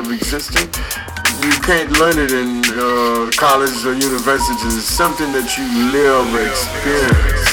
of existing. You can't learn it in uh, or university. It's something that you live or experience.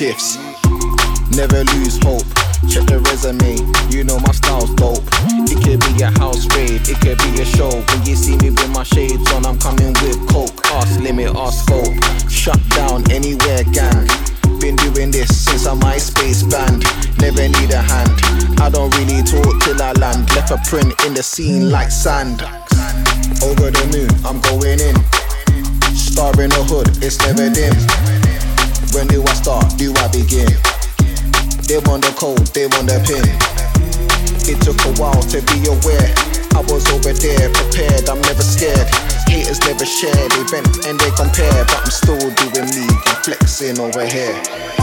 Shifts. Never lose hope. Check the resume, you know my style's dope. It could be a house raid, it could be a show. When you see me with my shades on, I'm coming with coke. Ask limit, ask scope. Shut down anywhere, gang. Been doing this since a MySpace band. Never need a hand. I don't really talk till I land. Left a print in the scene like sand. Over the moon, I'm going in. Star in the hood, it's never dim. When do I start? Do I begin? They want the code, they want the pin. It took a while to be aware. I was over there, prepared, I'm never scared. Haters never share, they vent and they compare. But I'm still doing me, flexing over here.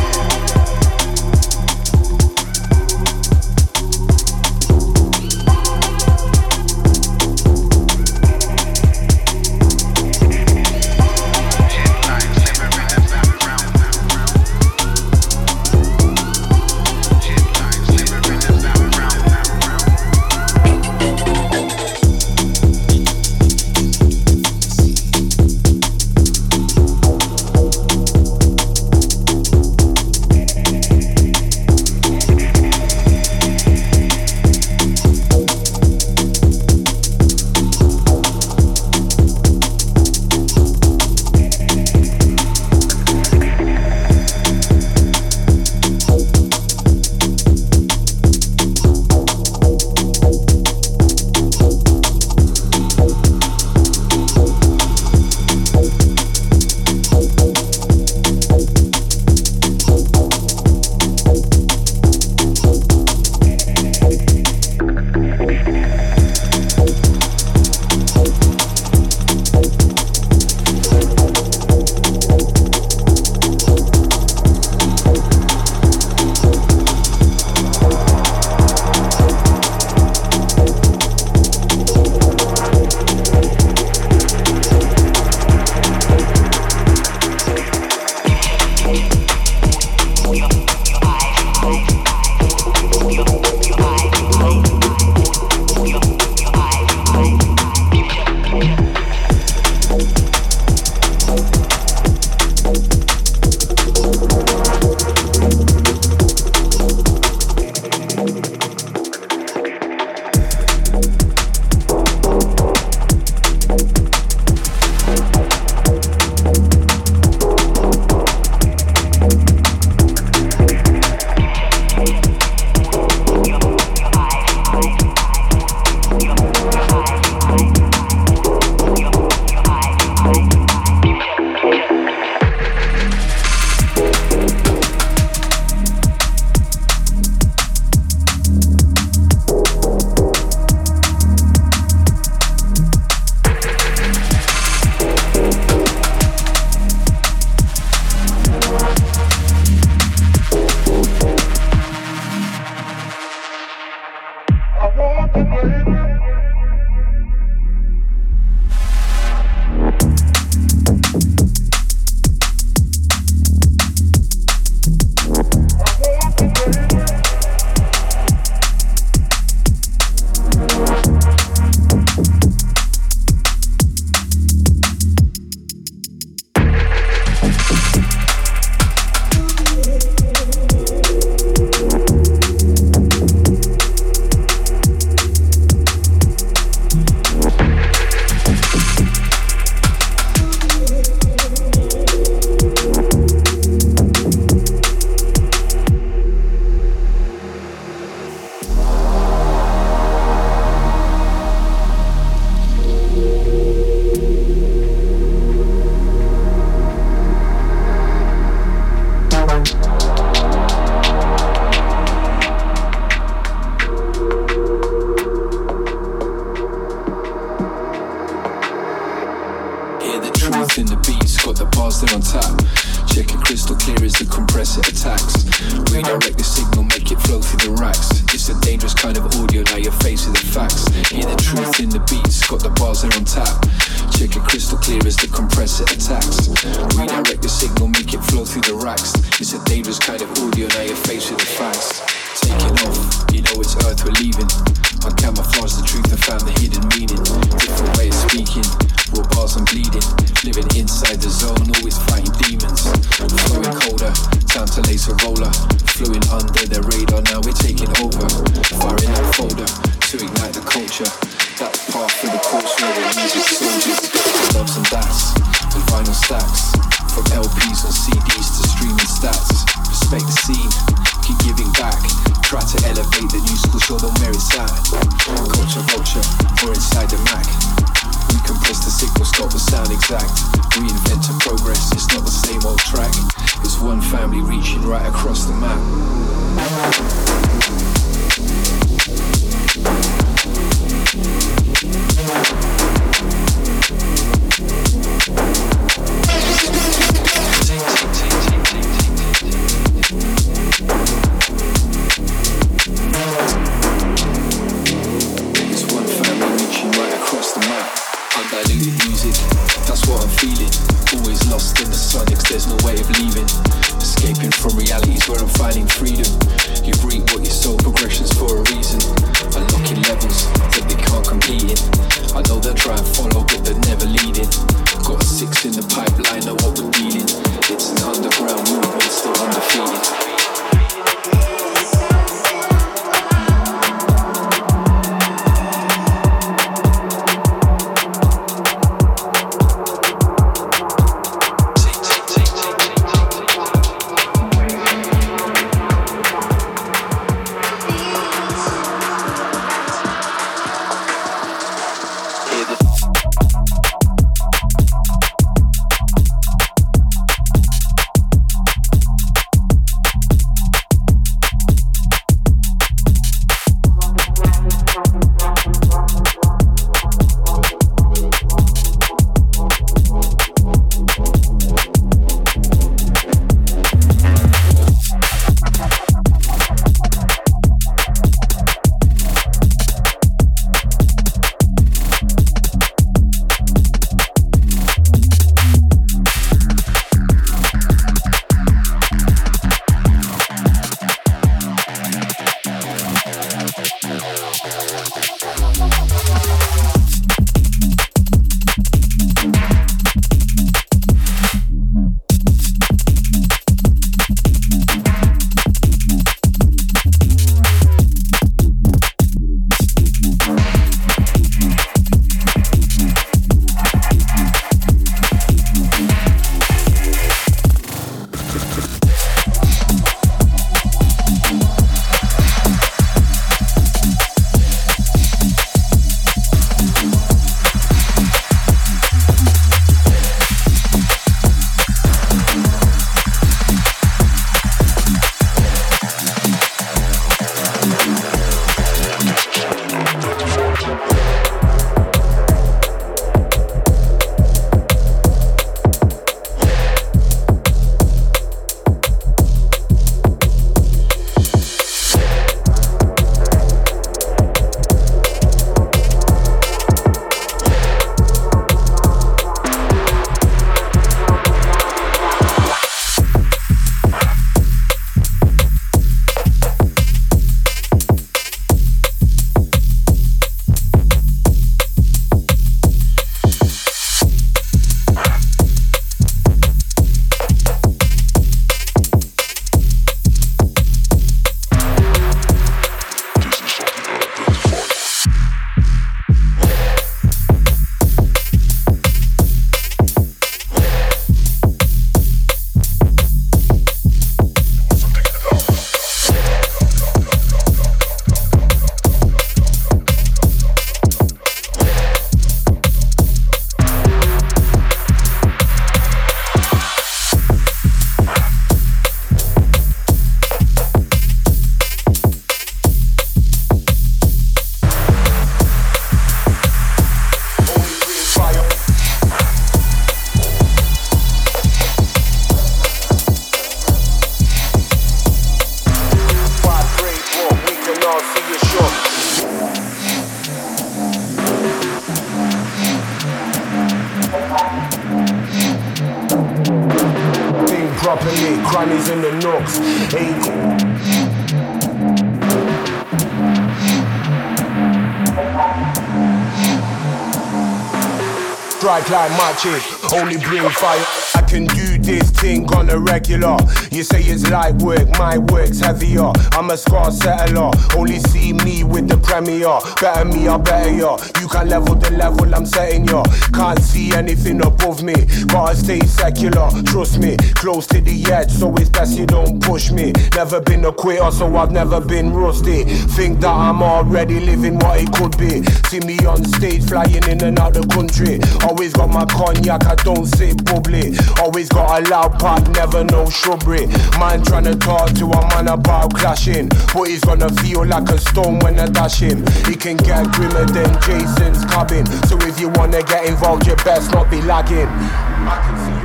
Strike like matches, only bring fire. I can do this thing on a regular. You say it's light work, my work's heavier. I'm a scar settler, only see me with the premier. Better me or better ya. You can level the level I'm setting ya. Can't see anything above me, gotta stay secular. Trust me, close to the edge, so it's best you don't push me. Never been a quitter, so I've never been rusty. Think that I'm already living what it could be. See me on stage, flying in and out the country. Always got my cognac, I don't say bubbly. Always got a loud part, never no shrubbery. Man trying to talk to a man about clashing. But he's gonna feel like a stone when I dash him. He can get grimmer than Jason's cabin. So if you wanna get involved, you best not be lagging.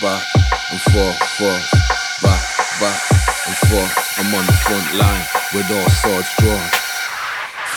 Back, and forth, forth. Back, back, and forth. I'm on the front line with all swords drawn.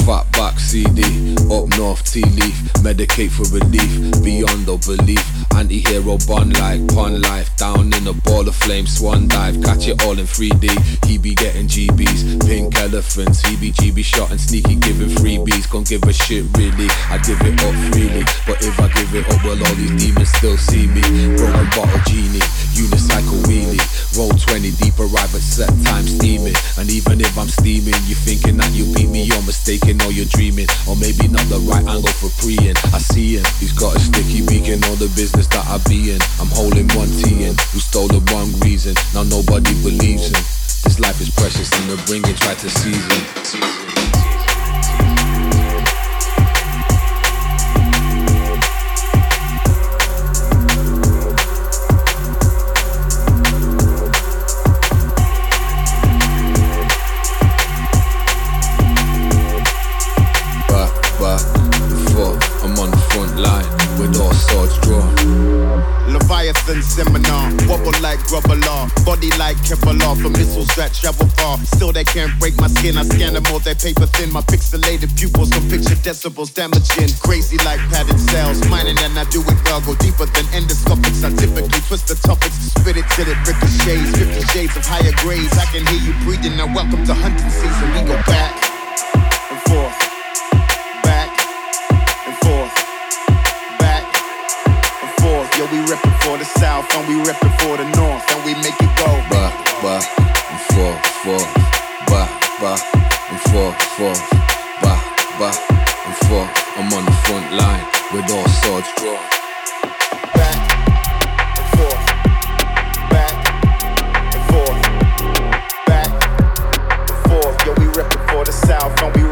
Fat back CD, up north tea leaf, medicate for relief, beyond all belief. Anti-hero bun like pun life, down in a ball of flame, swan dive, catch it all in 3D. He be getting GBs, pink elephants, he be GB shot and sneaky giving freebies. Can't give a shit really, I give it up freely. But if I give it up, well all these demons still see me. Broken bottle genie, unicycle wheelie, roll 20 deep, arrive at set time steaming. And even if I'm steaming, you thinking that you beat me, you're mistaken or you're dreaming. Or maybe not the right angle for preying. I see him, he's got a sticky beak in all the business that I be in. I'm holding one T in, who stole the wrong reason. Now nobody believes him. This life is precious and the bringing try to seize him. Grobbler, body like Kevlar. For missiles that travel far, still they can't break my skin. I scan them all, they paper thin. My pixelated pupils can picture decibels damaging. Crazy like padded cells, mining and I do it well. Go deeper than endoscopics. I typically twist the topics, spit it till it ricochets. Fifty shades of higher grades. I can hear you breathing. Now welcome to hunting season. We go back and forth. Yo, we reppin' for the south and we reppin' for the north and we make it go. Ba, ba, and forth, forth. Ba, ba, and forth, forth. Ba, ba, and forth. I'm on the front line with all swords drawn. Back and forth. Back and forth. Back and forth. Yo, we reppin' for the south and we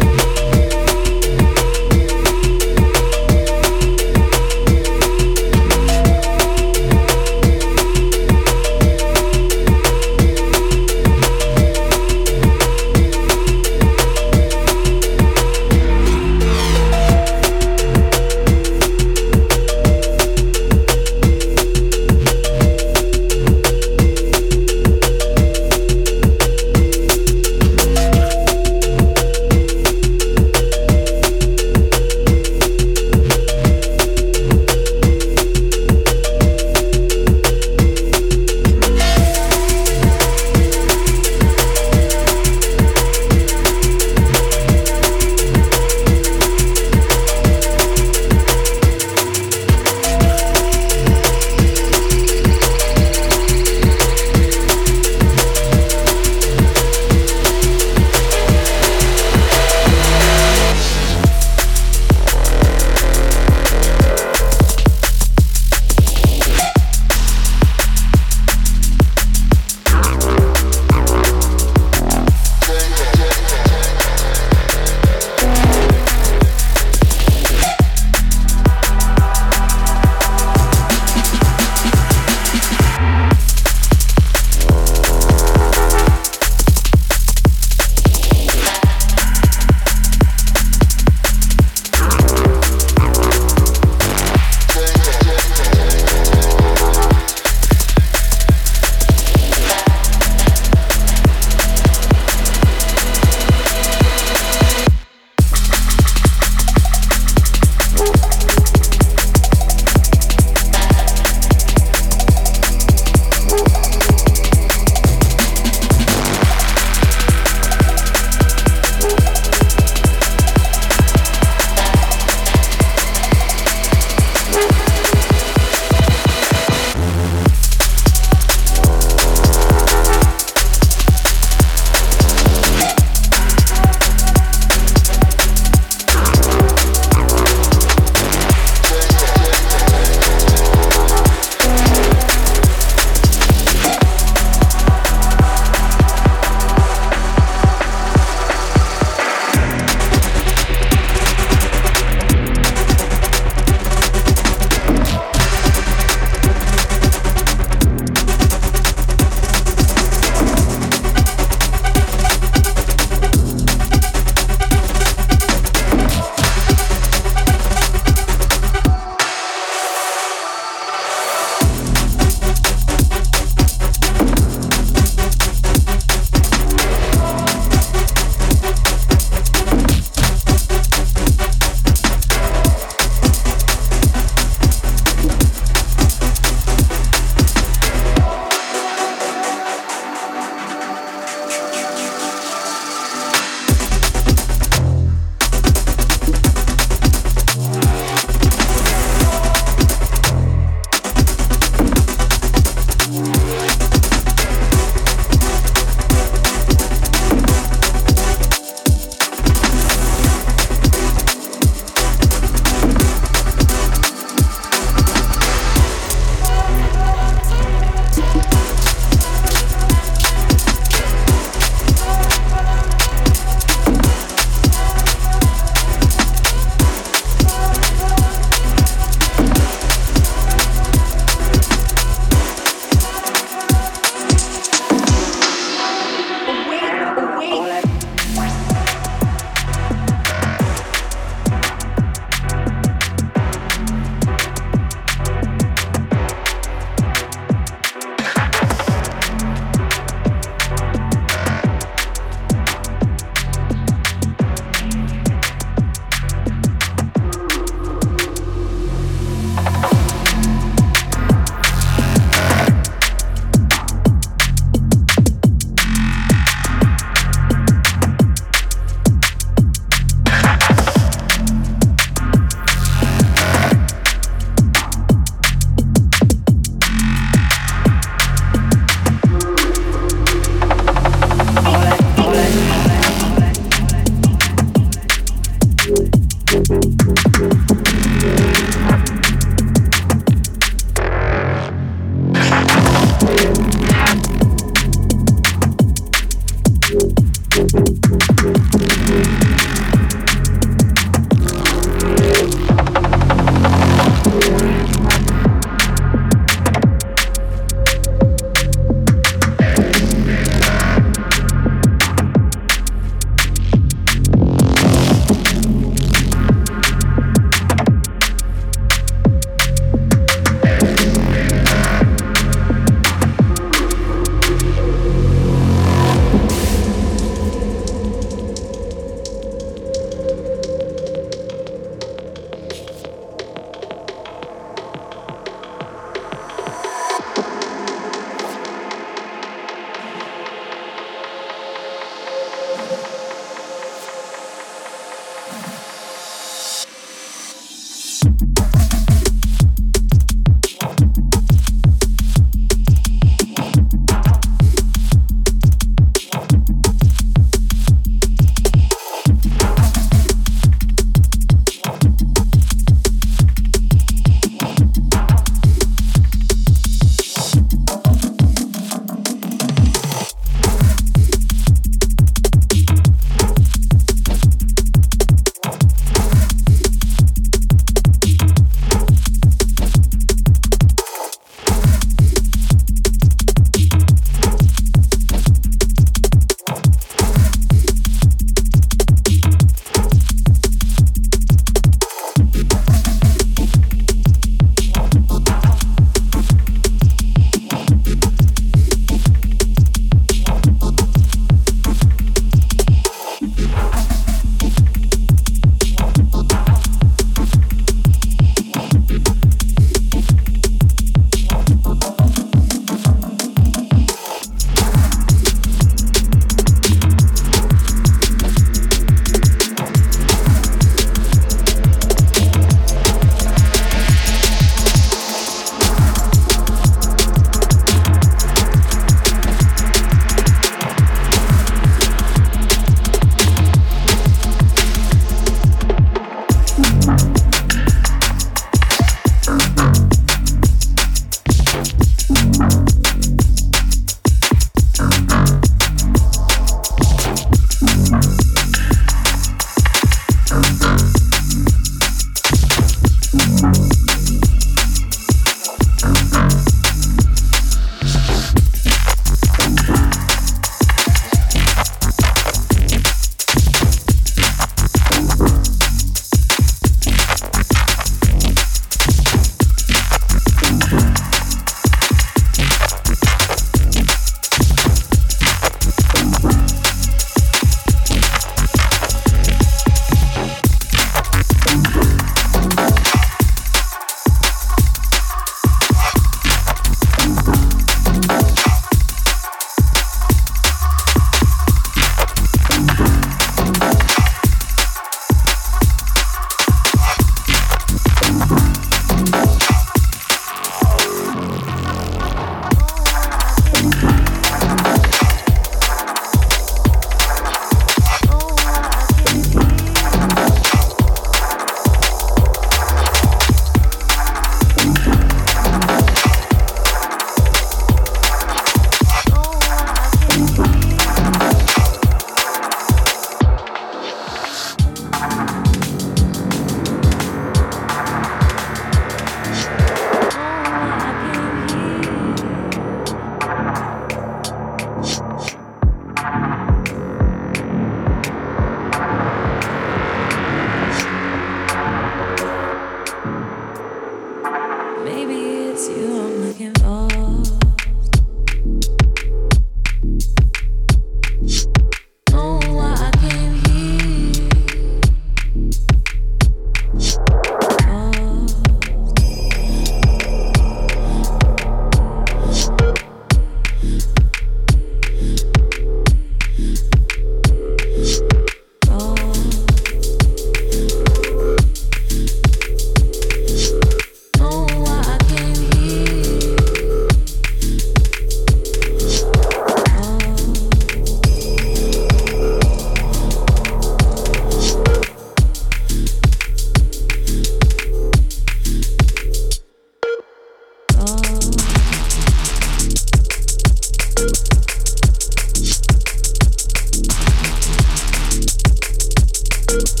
you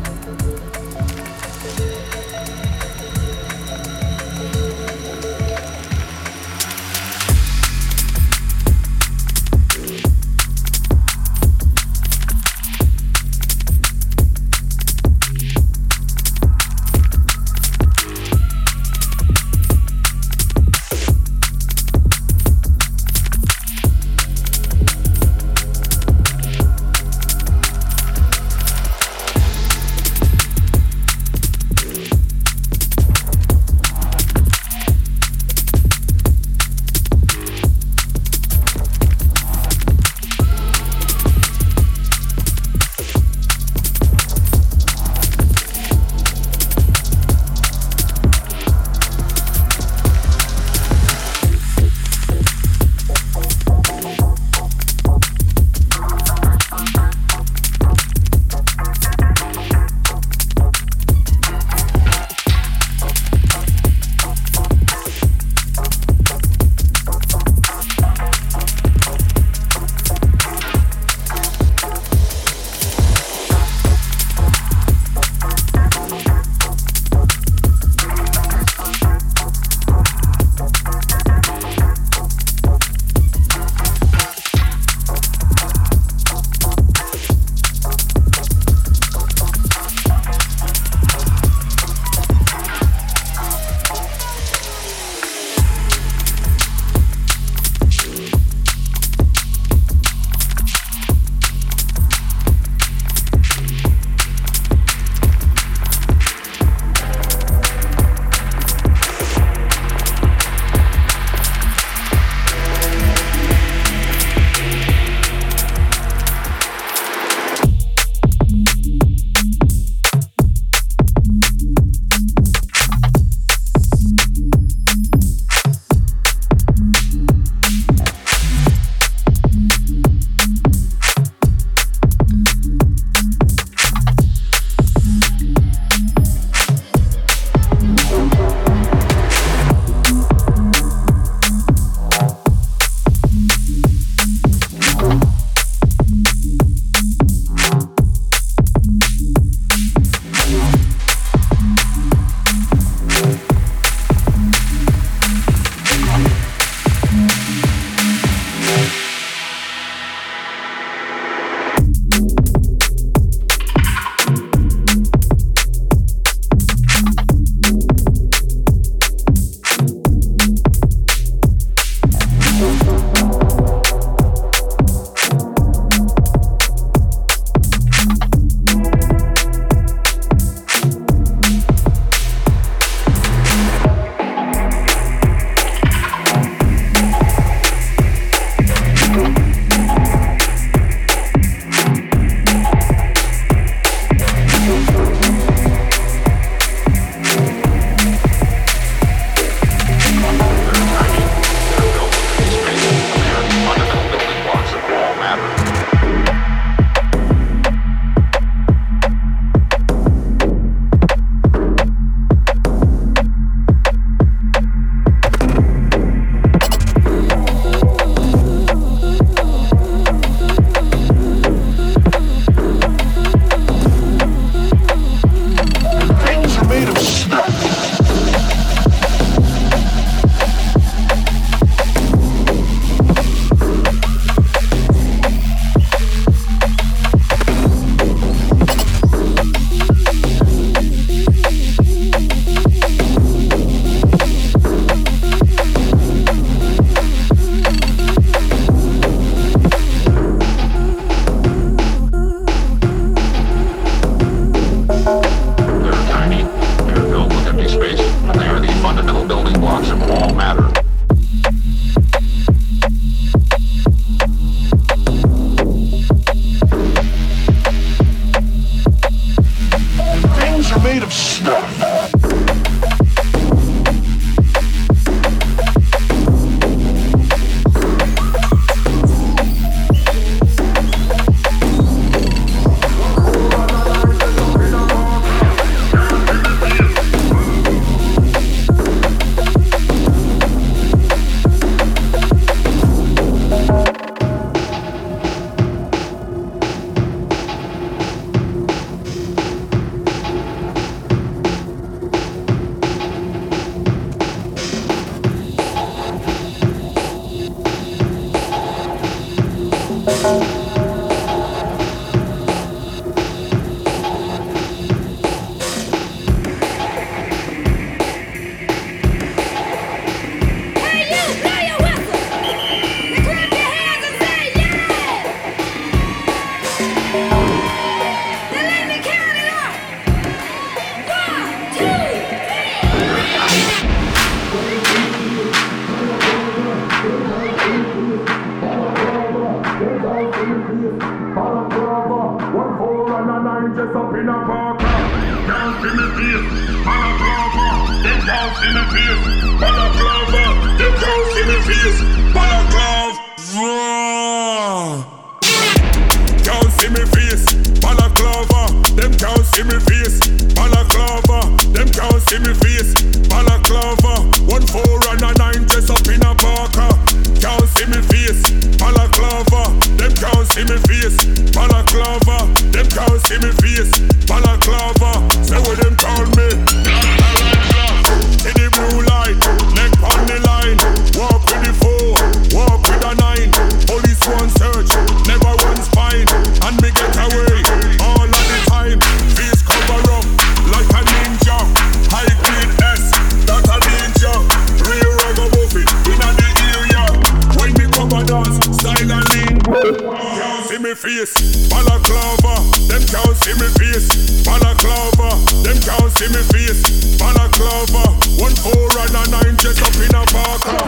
balaclava. Them can't see me face, balaclava. Them can't see me face, balaclava. One four and a nine jet up in a parker.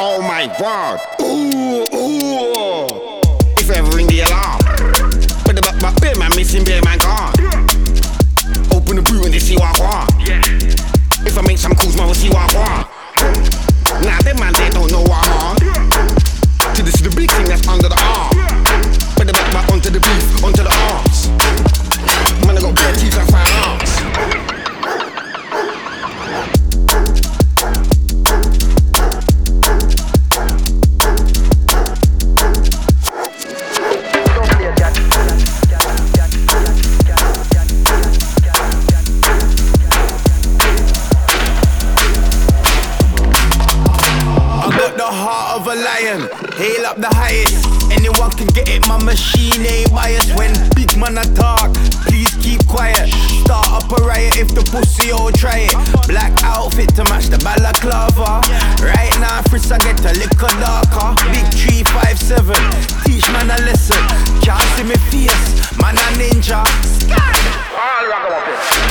Oh my god. Ooh, ooh. If ever ring the alarm. But the back, back, bear man missing, bear man gone. Open the boot and they see what I want. If I make some calls, man, we'll see what I. Nah, them man, they don't know what I want. To this is the big thing that's under the arm. The back, back onto the beef, onto the the highest. Anyone can get it, my machine ain't biased. When big man attack, please keep quiet. Start up a riot if the pussy all try it. Black outfit to match the balaclava. Right now, Fritz, I get a little darker. Big 357, teach man a lesson. Can't see me face, man a ninja. All ragamuffin.